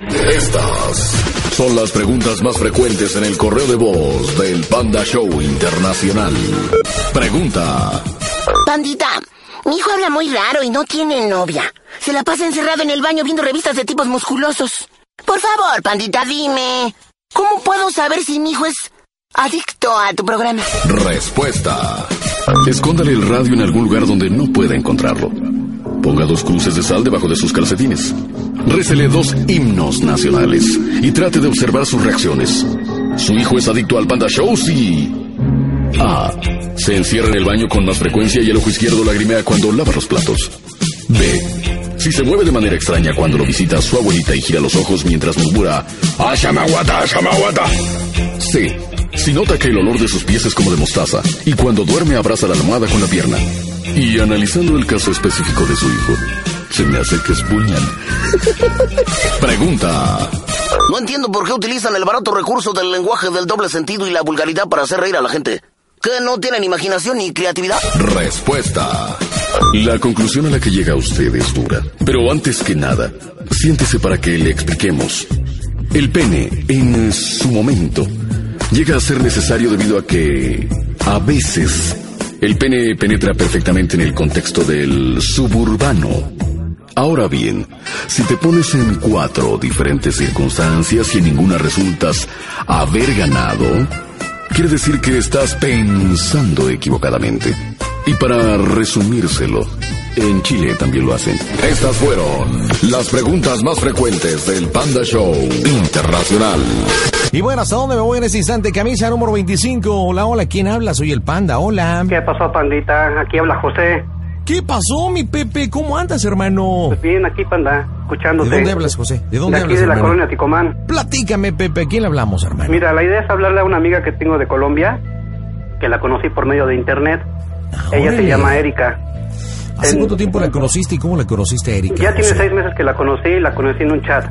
Estas son las preguntas más frecuentes en el correo de voz del Panda Show Internacional. Pregunta. Pandita, mi hijo habla muy raro y no tiene novia. Se la pasa encerrado en el baño viendo revistas de tipos musculosos. Por favor, Pandita, dime. ¿Cómo puedo saber si mi hijo es adicto a tu programa? Respuesta. Escóndale el radio en algún lugar donde no pueda encontrarlo. Ponga dos cruces de sal debajo de sus calcetines. Récele dos himnos nacionales y trate de observar sus reacciones. Su hijo es adicto al Panda Show y... A. Se encierra en el baño con más frecuencia y el ojo izquierdo lagrimea cuando lava los platos. B. Si se mueve de manera extraña cuando lo visita su abuelita y gira los ojos mientras murmura ¡Ashamaguata, ashamaguata! C. Si nota que el olor de sus pies es como de mostaza y cuando duerme abraza la almohada con la pierna. Y analizando el caso específico de su hijo, se me hace que es buñan. Pregunta. No entiendo por qué utilizan el barato recurso del lenguaje del doble sentido y la vulgaridad para hacer reír a la gente. ¿Que no tienen imaginación ni creatividad? Respuesta. La conclusión a la que llega usted es dura. Pero antes que nada, siéntese para que le expliquemos. El pene, en su momento, llega a ser necesario debido a que, a veces, el pene penetra perfectamente en el contexto del suburbano. Ahora bien, si te pones en cuatro diferentes circunstancias y en ninguna resultas haber ganado, quiere decir que estás pensando equivocadamente. Y para resumírselo, en Chile también lo hacen. Estas fueron las preguntas más frecuentes del Panda Show Internacional. Y bueno, ¿hasta dónde me voy en este instante? Camisa número 25. Hola, hola, ¿quién habla? Soy el Panda, hola. ¿Qué pasó, Pandita? Aquí habla José. ¿Qué pasó, mi Pepe? ¿Cómo andas, hermano? Pues bien, aquí, Panda, escuchándote. ¿De dónde hablas, José? ¿De dónde de aquí hablas, de la hermano? colonia Ticomán. Platícame, Pepe, ¿a quién le hablamos, hermano? Mira, la idea es hablarle a una amiga que tengo de Colombia, que la conocí por medio de internet. Ah, Ella se llama Erika. ¿Hace en- cuánto tiempo la conociste y cómo la conociste, Erika? Ya tiene seis meses que la conocí y la conocí en un chat.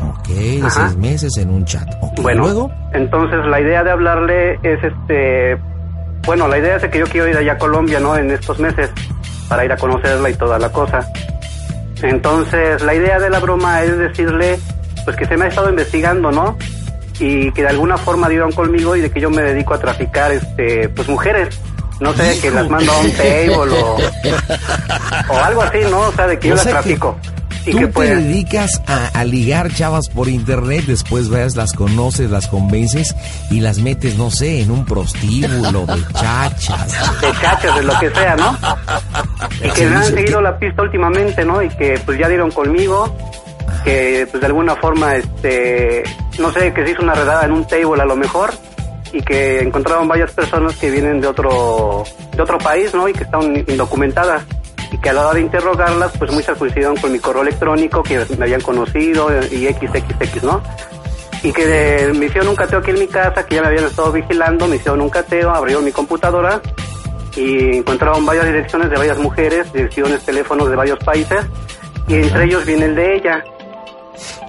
Ok, Ajá. seis meses en un chat. Ok, Bueno, luego. entonces la idea de hablarle es este... Bueno, la idea es que yo quiero ir allá a Colombia, ¿no? En estos meses, para ir a conocerla y toda la cosa. Entonces, la idea de la broma es decirle, pues que se me ha estado investigando, ¿no? Y que de alguna forma dieron conmigo y de que yo me dedico a traficar, este, pues mujeres. No sé, que las mando a un table o, o algo así, ¿no? O sea, de que yo O las sea que trafico. Y Tú que te dedicas a, a ligar chavas por internet, después veas, las conoces, las convences y las metes, no sé, en un prostíbulo de chachas. de chachas, de lo que sea, ¿no? Y que me han seguido la pista últimamente, ¿no? Y que pues ya dieron conmigo, que pues de alguna forma, este, no sé, que se hizo una redada en un table a lo mejor y que encontraron varias personas que vienen de otro, de otro país, ¿no? Y que están indocumentadas y que a la hora de interrogarlas, pues muchas coincidieron con mi correo electrónico, que me habían conocido y XXX, ¿no? y que me hicieron un cateo aquí en mi casa, que ya me habían estado vigilando, me hicieron un cateo, abrieron mi computadora y encontraron varias direcciones de varias mujeres, direcciones, teléfonos de varios países y entre ellos viene el de ella.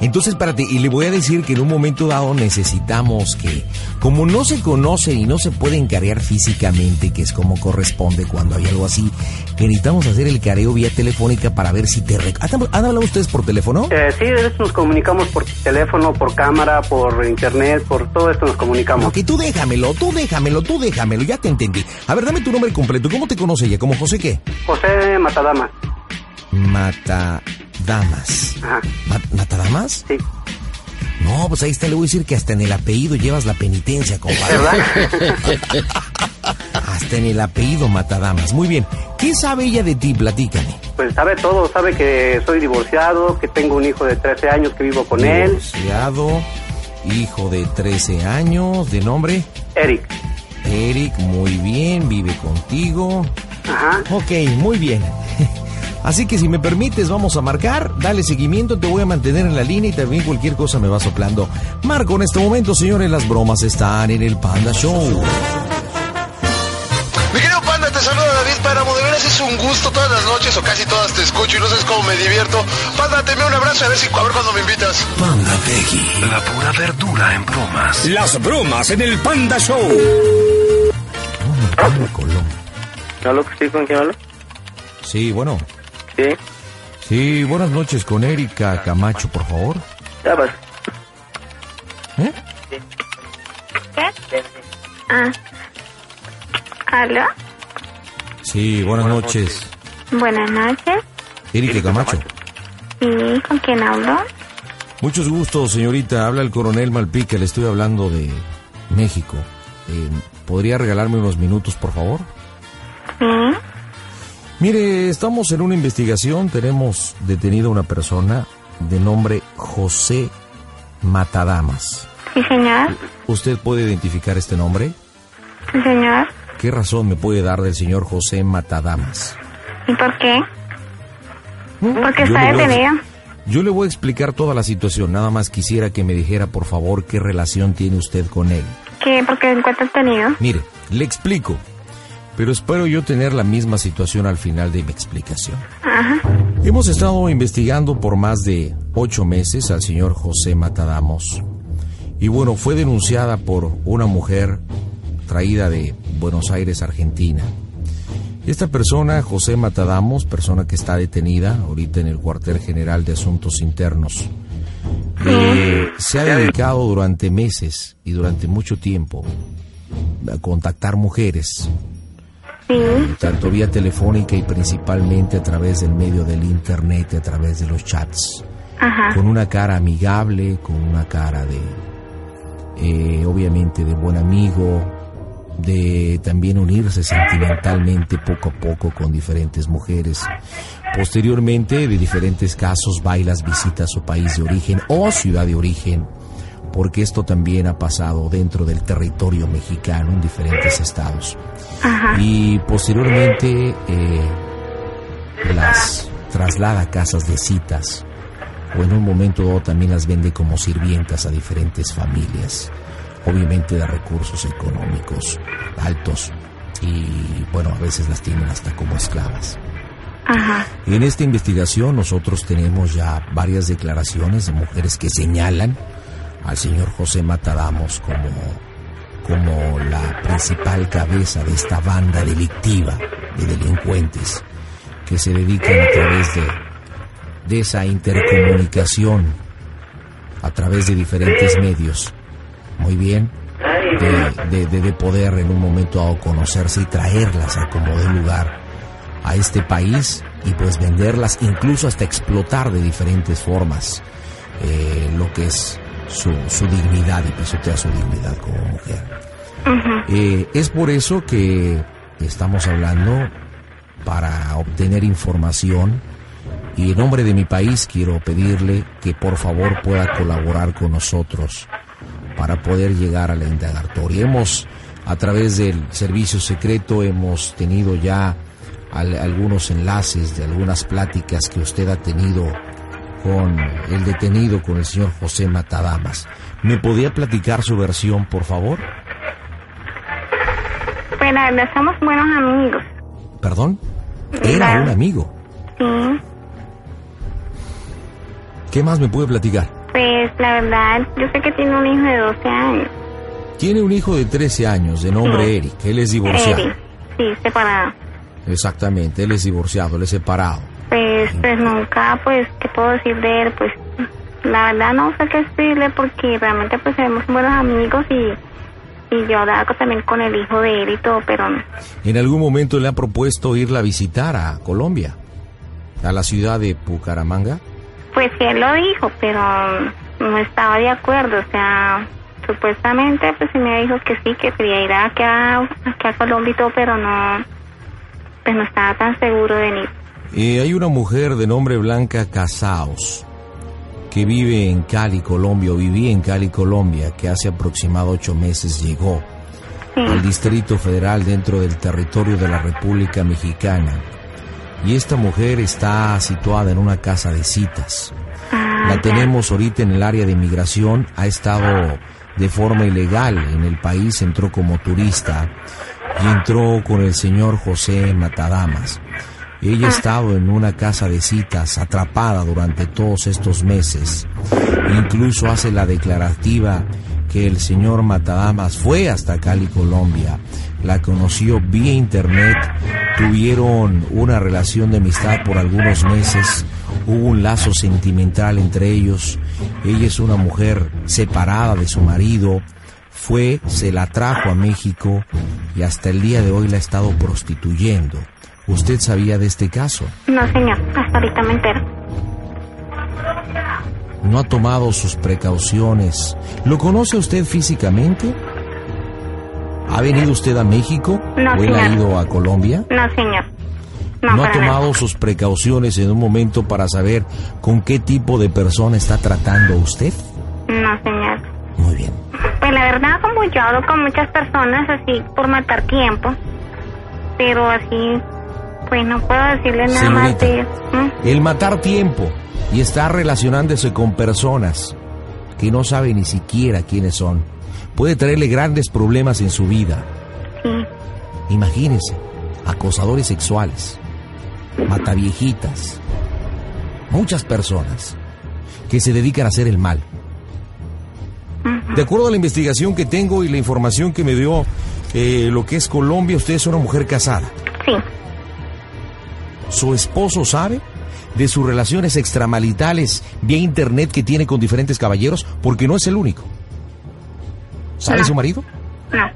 Entonces, espérate, y le voy a decir que en un momento dado necesitamos que, como no se conoce y no se puede encarear físicamente, que es como corresponde cuando hay algo así, que necesitamos hacer el careo vía telefónica para ver si te... ¿Han ¿Han hablado ustedes por teléfono? Eh, sí, de esto nos comunicamos por teléfono, por cámara, por internet, por todo esto nos comunicamos. Ok, tú déjamelo, tú déjamelo, tú déjamelo, ya te entendí. A ver, dame tu nombre completo. ¿Cómo te conoce ella? ¿Como José qué? José Matadama. Matadamas. Ajá, Ma- ¿Matadamas? sí. No, pues ahí está, le voy a decir que hasta en el apellido llevas la penitencia, compadre. ¿Verdad? Hasta en el apellido Matadamas. Muy bien. ¿Qué sabe ella de ti? Platícame. pues sabe todo, sabe que soy divorciado, que tengo un hijo de 13 años que vivo con él, Divorciado, hijo de 13 años, de nombre Eric. Eric, muy bien, vive contigo. Ajá. Ok, muy bien. Así que si me permites, vamos a marcar, dale seguimiento, te voy a mantener en la línea y también cualquier cosa me va soplando. Marco, en este momento, señores, las bromas están en el Panda Show. Mi querido Panda, te saluda David Páramo. De veras es un gusto todas las noches o casi todas te escucho y no sabes cómo me divierto. Panda, te envío un abrazo y a ver si a ver cuándo me invitas. Panda Peggy, la pura verdura en bromas. Las bromas en el Panda Show. ¿Hablo que sí con quién hablo? Sí, bueno. Sí. Sí, buenas noches con Erika Camacho, por favor. Ya vas. ¿Eh? ¿Qué? Ah. ¿Aló? Sí, buenas noches. Buenas noches. Erika Camacho. ¿Y con quién hablo? Muchos gustos, señorita. Habla el coronel Malpica. Le estoy hablando de México. Eh, ¿Podría regalarme unos minutos, por favor? Sí. Mire, estamos en una investigación. Tenemos detenido a una persona de nombre José Matadamas. Sí, señor. ¿Usted puede identificar este nombre? Sí, señor. ¿Qué razón me puede dar del señor José Matadamas? ¿Y por qué? Porque Yo está detenido. Yo le voy a explicar toda la situación. Nada más quisiera que me dijera, por favor, qué relación tiene usted con él. ¿Qué? ¿Por qué encuentra detenido? Mire, le explico. Pero espero yo tener la misma situación al final de mi explicación. Ajá. Hemos estado investigando por más de ocho meses al señor José Matadamos. Y bueno, fue denunciada por una mujer traída de Buenos Aires, Argentina. Esta persona, José Matadamos, persona que está detenida ahorita en el cuartel general de asuntos internos, eh, se ha dedicado durante meses y durante mucho tiempo a contactar mujeres, Sí. tanto vía telefónica y principalmente a través del medio del internet, a través de los chats, Ajá. con una cara amigable, con una cara de, eh, obviamente, de buen amigo, de también unirse sentimentalmente poco a poco con diferentes mujeres. Posteriormente, de diferentes casos, bailas visita a su país de origen o ciudad de origen, porque esto también ha pasado dentro del territorio mexicano en diferentes estados. Ajá. Y posteriormente eh, las traslada a casas de citas o en un momento dado también las vende como sirvientas a diferentes familias, obviamente de recursos económicos altos y bueno, a veces las tienen hasta como esclavas. Ajá. En esta investigación nosotros tenemos ya varias declaraciones de mujeres que señalan al señor José Matadamos como, como la principal cabeza de esta banda delictiva de delincuentes que se dedican a través de, de esa intercomunicación, a través de diferentes medios, muy bien, de, de- de- de poder en un momento dado conocerse y traerlas a como de lugar a este país y pues venderlas, incluso hasta explotar de diferentes formas eh, lo que es su, su dignidad y pisotear su dignidad como mujer. Eh, es por eso que estamos hablando para obtener información y en nombre de mi país quiero pedirle que por favor pueda colaborar con nosotros para poder llegar a la indagatoria. Hemos, a través del servicio secreto, hemos tenido ya al- algunos enlaces de algunas pláticas que usted ha tenido con el detenido, con el señor José Matadamas. ¿Me podía platicar su versión, por favor? Pues la verdad, somos buenos amigos. ¿Perdón? Era un amigo. Sí. ¿Qué más me puede platicar? Pues la verdad, yo sé que tiene un hijo de 12 años. Tiene un hijo de 13 años, de nombre Sí. Eric. Él es divorciado. Eric. Sí, separado. Exactamente, él es divorciado, él es separado. Pues, pues nunca, pues, ¿qué puedo decir de él? Pues, la verdad no sé qué decirle porque realmente pues somos buenos amigos y, y yo hablaba también con el hijo de él y todo, pero no. En algún momento le ha propuesto irla a visitar a Colombia, a la ciudad de Bucaramanga. Pues sí, él lo dijo, pero no estaba de acuerdo, o sea, supuestamente pues sí me dijo que sí, que quería ir aquí a, aquí a Colombia y todo, pero no, pues no estaba tan seguro de venir. Eh, hay una mujer de nombre Blanca Casaos que vive en Cali, Colombia, o vivía en Cali, Colombia, que hace aproximado ocho meses llegó Sí, al Distrito Federal dentro del territorio de la República Mexicana. Y esta mujer está situada en una casa de citas. Ah, La tenemos ahorita en el área de inmigración, ha estado de forma ilegal en el país, entró como turista y entró con el señor José Matadamas. Ella ha estado en una casa de citas atrapada durante todos estos meses. Incluso hace la declarativa que el señor Matadamas fue hasta Cali, Colombia, la conoció vía internet, tuvieron una relación de amistad por algunos meses, hubo un lazo sentimental entre ellos, ella es una mujer separada de su marido, fue, se la trajo a México y hasta el día de hoy la ha estado prostituyendo. ¿Usted sabía de este caso? No, señor, hasta ahorita me entero. ¿No ha tomado sus precauciones? ¿Lo conoce usted físicamente? ¿Ha venido usted a México? No, ¿O él ha ido a Colombia? No, señor. No, ¿No ha nada. tomado sus precauciones en un momento para saber con qué tipo de persona está tratando usted? No, señor. Muy bien. Pues la verdad, como yo hablo con muchas personas así por matar tiempo, pero así, pues no puedo decirle nada más de... El matar tiempo y estar relacionándose con personas que no sabe ni siquiera quiénes son puede traerle grandes problemas en su vida. Sí, Imagínense, acosadores sexuales, mataviejitas, muchas personas que se dedican a hacer el mal. De acuerdo a la investigación que tengo y la información que me dio eh, lo que es Colombia, usted es una mujer casada. sí, ¿Su esposo sabe de sus relaciones extramaritales vía internet que tiene con diferentes caballeros? Porque no es el único. ¿Sabe No. su marido? no,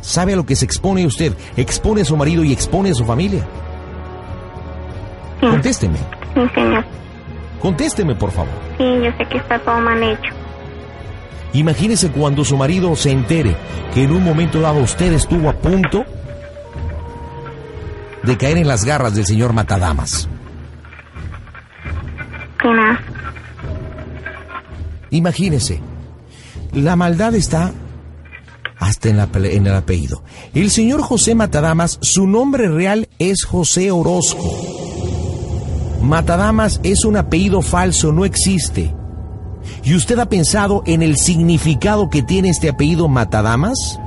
¿Sabe a lo que se expone usted? Expone a su marido y expone a su familia. sí, Contésteme, sí, señor. contésteme por favor. Sí, yo sé que está todo mal hecho. Imagínese cuando su marido se entere que en un momento dado usted estuvo a punto de caer en las garras del señor Matadamas. Que. Imagínese, la maldad está hasta en, la en el apellido. El señor José Matadamas, su nombre real es José Orozco. Matadamas es un apellido falso, no existe. ¿Y usted ha pensado en el significado que tiene este apellido Matadamas?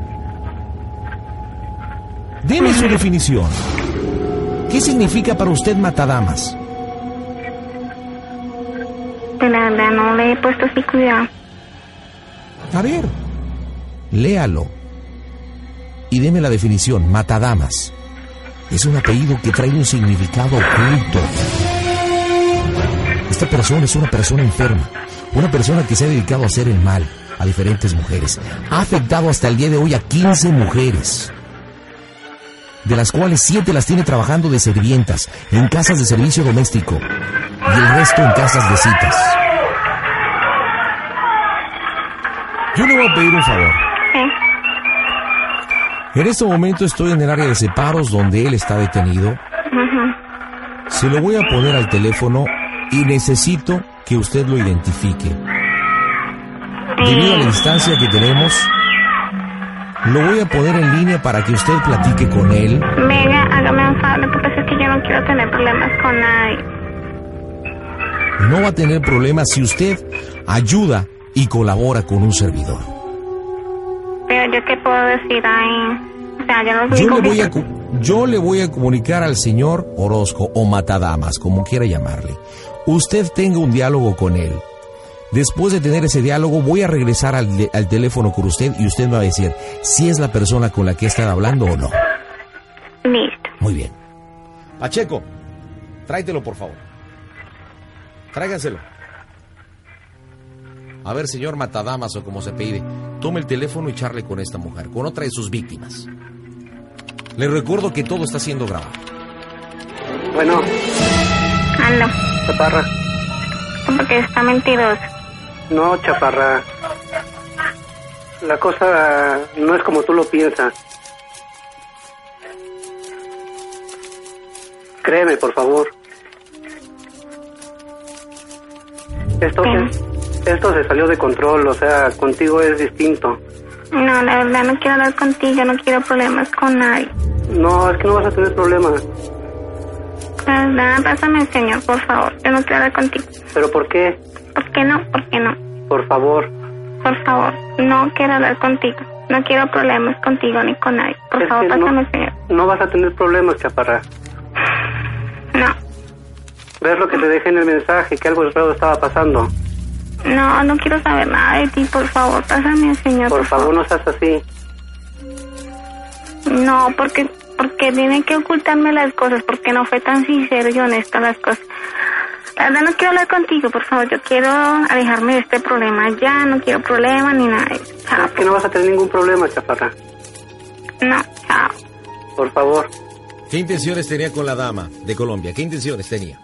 Deme su definición. ¿Qué significa para usted Matadamas? Pues la verdad no le he puesto así cuidado. A ver, léalo. Y deme la definición, Matadamas. Es un apellido que trae un significado oculto. Esta persona es una persona enferma, una persona que se ha dedicado a hacer el mal a diferentes mujeres. Ha afectado hasta el día de hoy a 15 mujeres, de las cuales 7 las tiene trabajando de servientas en casas de servicio doméstico y el resto en casas de citas. Yo le voy a pedir un favor. Sí, En este momento estoy en el área de separos donde él está detenido. Se lo voy a poner al teléfono y necesito que usted lo identifique. Debido a la distancia que tenemos, lo voy a poner en línea para que usted platique con él. Venga, hágame un favor, lo que pasa es que yo no quiero tener problemas con nadie. No va a tener problemas si usted ayuda y colabora con un servidor. Pero yo qué puedo decir ahí. O sea, yo no Yo le voy a, yo le voy a comunicar al señor Orozco o Matadamas, como quiera llamarle. Usted tenga un diálogo con él. Después de tener ese diálogo, voy a regresar al, de- al teléfono con usted y usted me va a decir si es la persona con la que está hablando o no. Listo. Muy bien. Pacheco, tráetelo por favor. Tráiganselo. A ver, señor Matadamas o como se pide, tome el teléfono y charle con esta mujer, con otra de sus víctimas. Le recuerdo que todo está siendo grabado. Bueno, Aló, chaparra. porque está mentiroso. No, chaparra. La cosa no es como tú lo piensas. Créeme, por favor. Esto se, esto se salió de control, o sea, contigo es distinto. No, la verdad no quiero hablar contigo, no quiero problemas con nadie. No, es que no vas a tener problemas. sabes nada. Pásame el señor, por favor. Yo no quiero hablar contigo. ¿Pero por qué? ¿Por qué no? ¿Por qué no? Por favor. Por favor, no quiero hablar contigo. No quiero problemas contigo ni con nadie. Por Es favor, pásame no, señor. no vas a tener problemas, chaparra. No, ¿Ves lo que te dejé en el mensaje? Que algo raro estaba pasando. no, no quiero saber nada de ti. Por favor, pásame el señor. Por favor, no seas así. No, porque porque tienen que ocultarme las cosas, porque no fue tan sincero y honesto las cosas. Verdad no quiero hablar contigo, por favor, yo quiero alejarme de este problema ya, no quiero problemas ni nada de eso. Chao, Es que no vas a tener ningún problema, chaparra. no, chao. Por favor. ¿Qué intenciones tenía con la dama de Colombia? ¿Qué intenciones tenía?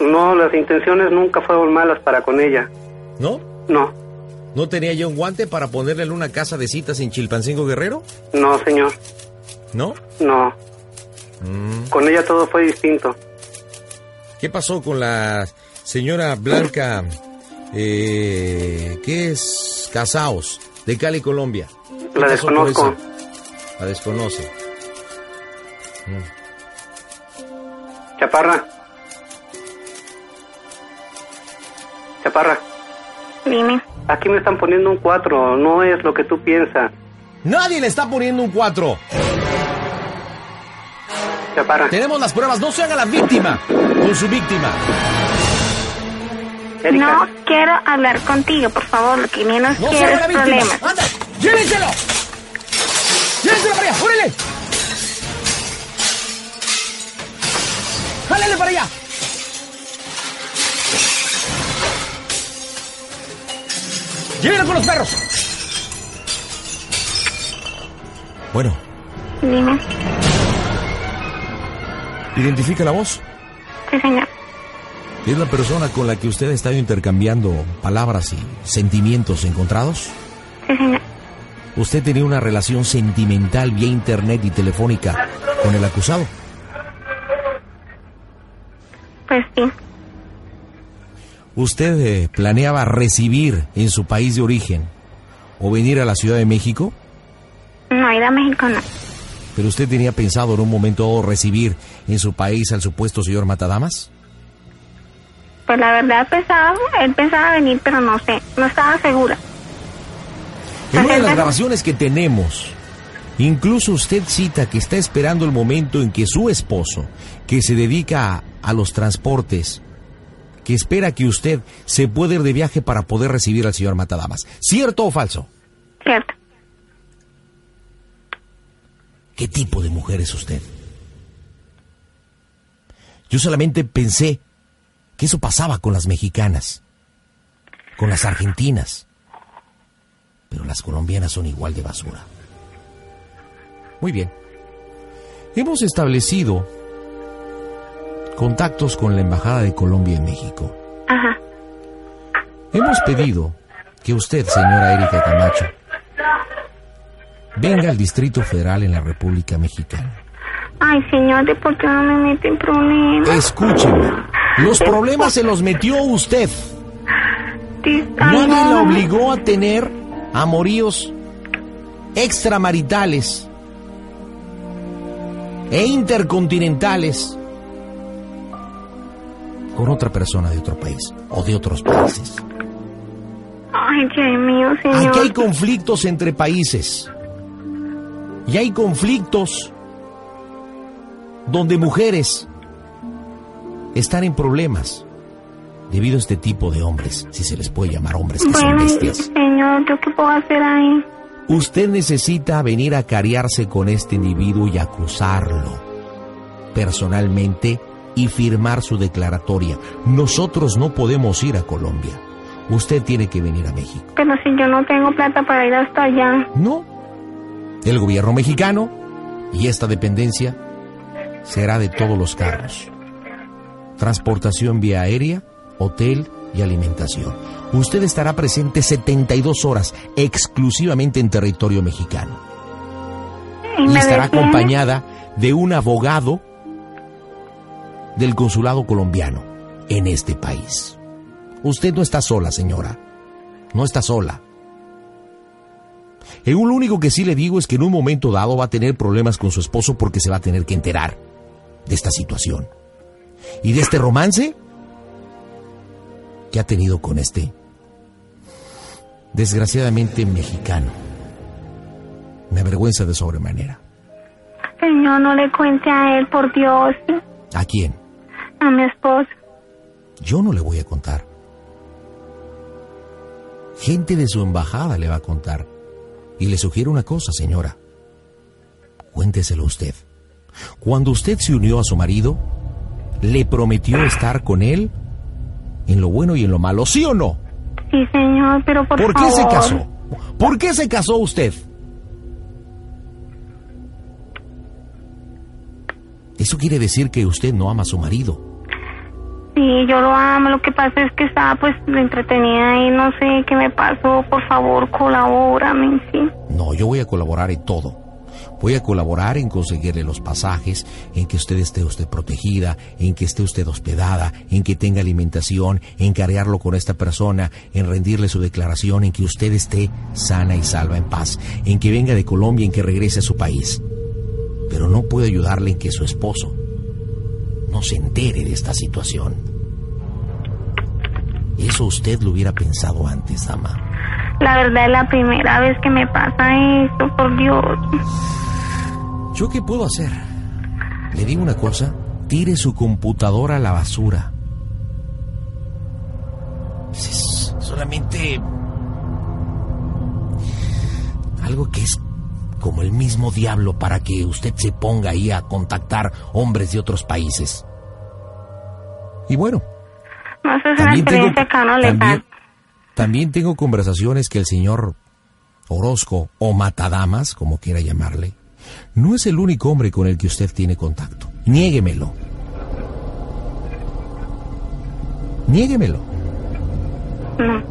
No, las intenciones nunca fueron malas para con ella. ¿No? No, ¿No tenía yo un guante para ponerle en una casa de citas en Chilpancingo Guerrero? no, señor. ¿No? No. Mm. Con ella todo fue distinto. ¿Qué pasó con la señora Blanca, eh, qué es? Casaos, de Cali, Colombia? ¿Qué La desconozco. La desconoce. Chaparra. Chaparra, Dime. aquí me están poniendo un 4, no es lo que tú piensas. Nadie le está poniendo un 4. Chaparra, Tenemos las pruebas, no se haga la víctima con su víctima. No quiero hablar contigo, por favor, lo que menos No quiero haga es la víctima. problemas. ¡Anda! ¡Llévenselo! ¡Llévenselo para allá! ¡Órale! ¡Jálale para allá! ¡Llévenlo con los perros! Bueno, Dime. identifica la voz. Sí, señor. ¿Es la persona con la que usted ha estado intercambiando palabras y sentimientos encontrados? Sí, señor. ¿Usted tenía una relación sentimental vía internet y telefónica con el acusado? Pues sí. ¿Usted eh, planeaba recibir en su país de origen o venir a la Ciudad de México? No, ir a México no. ¿Pero usted tenía pensado en un momento recibir en su país al supuesto señor Matadamas? Pues la verdad pensaba, él pensaba venir, pero no sé, no estaba segura. En una de las grabaciones que tenemos, incluso usted cita que está esperando el momento en que su esposo, que se dedica a, a los transportes, que espera que usted se pueda ir de viaje para poder recibir al señor Matadamas. ¿Cierto o falso? Cierto. ¿Qué tipo de mujer es usted? Yo solamente pensé que eso pasaba con las mexicanas, con las argentinas, pero las colombianas son igual de basura. Muy bien. Hemos establecido contactos con la Embajada de Colombia en México. Ajá. Hemos pedido que usted, señora Erika Camacho, venga al Distrito Federal en la República Mexicana. Ay, señor, ¿de por qué no me mete en problemas? Escúcheme, los problemas se los metió usted. Nadie no. la obligó a tener amoríos extramaritales e intercontinentales con otra persona de otro país o de otros países. Ay, Dios mío, señor. Aquí hay conflictos entre países. Y hay conflictos donde mujeres están en problemas debido a este tipo de hombres, si se les puede llamar hombres que son bestias. señor, ¿yo qué puedo hacer ahí? Usted necesita venir a cariarse con este individuo y acusarlo personalmente y firmar su declaratoria. Nosotros no podemos ir a Colombia. Usted tiene que venir a México. Pero si yo no tengo plata para ir hasta allá. No. El gobierno mexicano y esta dependencia será de todos los cargos. Transportación vía aérea, hotel y alimentación. Usted estará presente 72 horas exclusivamente en territorio mexicano. Y estará acompañada de un abogado del consulado colombiano en este país. Usted no está sola, señora. No está sola. Y lo único que sí le digo es que en un momento dado va a tener problemas con su esposo porque se va a tener que enterar de esta situación. y de este romance que ha tenido con este desgraciadamente mexicano. Me avergüenza de sobremanera. Señor, no le cuente a él, por Dios. ¿A quién? A mi esposo. Yo no le voy a contar. Gente de su embajada le va a contar. Y le sugiero una cosa, señora. Cuénteselo usted. Cuando usted se unió a su marido, ¿le prometió estar con él en lo bueno y en lo malo, sí o no? Sí, señor, pero por, ¿Por qué se casó? ¿Por qué se casó usted? Eso quiere decir que usted no ama a su marido. Sí, yo lo amo. Lo que pasa es que estaba pues entretenida y no sé qué me pasó. Por favor, colabórame, sí. No, yo voy a colaborar en todo. Voy a colaborar en conseguirle los pasajes, en que usted esté usted protegida, en que esté usted hospedada, en que tenga alimentación, en carearlo con esta persona, en rendirle su declaración, en que usted esté sana y salva en paz, en que venga de Colombia, en que regrese a su país. Pero no puedo ayudarle en que su esposo no se entere de esta situación. Eso usted lo hubiera pensado antes, dama. La verdad es la primera vez que me pasa esto, por Dios. ¿Yo qué puedo hacer? Le digo una cosa, tire su computadora a la basura. Es solamente algo que es como el mismo diablo para que usted se ponga ahí a contactar hombres de otros países. Y bueno. No, eso es una experiencia acá no también, también tengo conversaciones que el señor Orozco o Matadamas, como quiera llamarle, no es el único hombre con el que usted tiene contacto. Niéguemelo. Niéguemelo. No.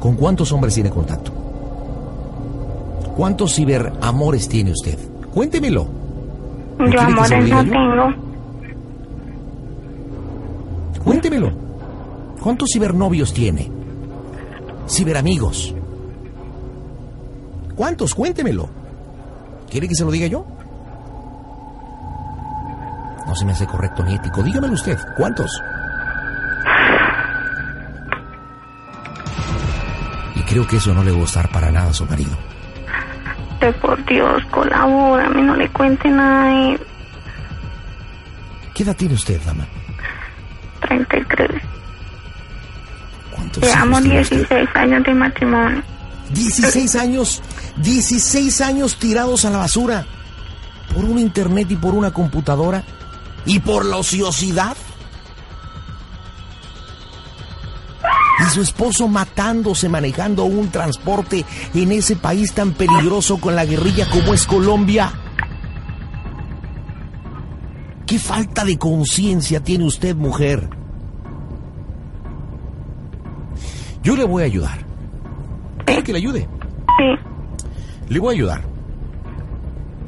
¿Con cuántos hombres tiene contacto? ¿Cuántos ciberamores tiene usted? Cuéntemelo. Yo amores no tengo. Cuéntemelo. ¿Cuántos cibernovios tiene? Ciberamigos. ¿Cuántos? Cuéntemelo. ¿Quiere que se lo diga yo? No se me hace correcto ni ético. Dígamelo usted. ¿Cuántos? Y creo que eso no le va a gustar para nada a su marido. Te por Dios, colabórame, no le cuente nada él. ¿Qué edad tiene usted, dama? 33. ¿Cuántos Llevamos hijos tiene 16 años de matrimonio. 16 años, 16 años tirados a la basura por un internet y por una computadora y por la ociosidad. Y su esposo matándose manejando un transporte en ese país tan peligroso con la guerrilla como es Colombia. ¿Qué falta de conciencia tiene usted, mujer? Yo le voy a ayudar. ¿Quiere que le ayude? Sí. Le voy a ayudar.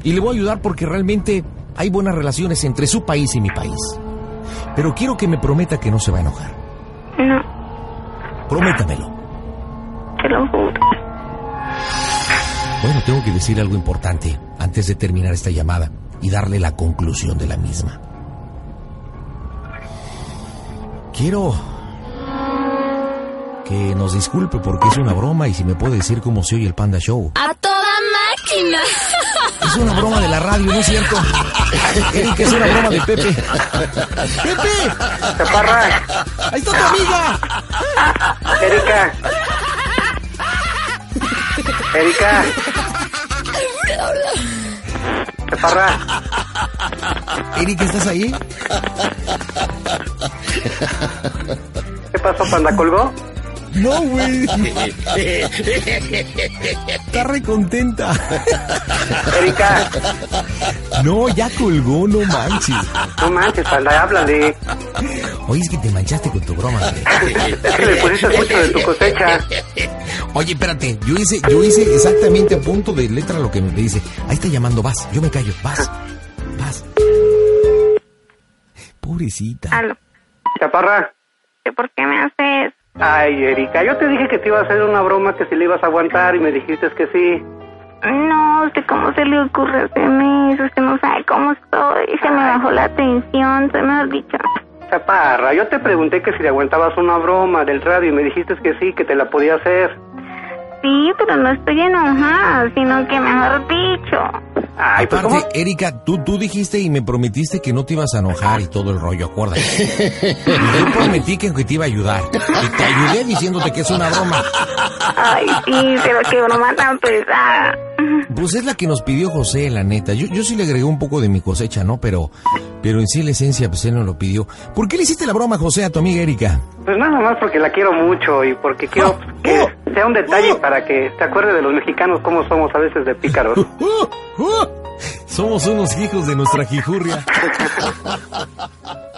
Y le voy a ayudar porque realmente hay buenas relaciones entre su país y mi país. Pero quiero que me prometa que no se va a enojar. No, Prométamelo. te lo juro. Bueno, tengo que decir algo importante antes de terminar esta llamada y darle la conclusión de la misma. Quiero que nos disculpe porque es una broma y si me puede decir cómo se oye el Panda Show. ¡A toda máquina! Es una broma de la radio, ¿no es cierto? Es una broma de Pepe. ¡Pepe! Chaparra, ¡Ahí está tu amiga! Erika. Erika. Chaparra, Erika, ¿estás ahí? ¿qué pasó, panda? ¿Colgó? No, güey. Está re contenta. Erika, No, ya colgó, no manches. no manches, panda, háblale. Oye, es que te manchaste con tu broma, güey. Es que le pusiste mucho de tu cosecha. Oye, espérate, yo hice, yo hice exactamente a punto de letra lo que me dice. Ahí está llamando, vas, yo me callo, vas, vas. Pobrecita. Aló. Chaparra. ¿Por qué me haces? Ay, Erika, yo te dije que te iba a hacer una broma que si le ibas a aguantar y me dijiste que sí. No, usted cómo se le ocurre hacerme eso, usted no sabe cómo estoy, se me bajó la tensión, se mejor dicho. Chaparra, yo te pregunté que si le aguantabas una broma del radio y me dijiste que sí, que te la podía hacer. Sí, pero no estoy enojada, sino que mejor dicho. Ay, pues Aparte, ¿cómo? Erika, tú, tú dijiste y me prometiste que no te ibas a enojar y todo el rollo, acuérdate. Y yo prometí que, que te iba a ayudar. Y te ayudé diciéndote que es una broma. Ay, sí, pero qué broma tan pesada. Pues es la que nos pidió José, la neta. Yo, yo sí le agregué un poco de mi cosecha, ¿no? Pero, pero en sí la esencia, pues él nos lo pidió. ¿Por qué le hiciste la broma, José, a tu amiga Erika? Pues nada más porque la quiero mucho y porque quiero Oh, que oh, sea un detalle oh. para que te acuerdes de los mexicanos cómo somos a veces de pícaros. ¡Uh! Somos unos hijos de nuestra jijurria.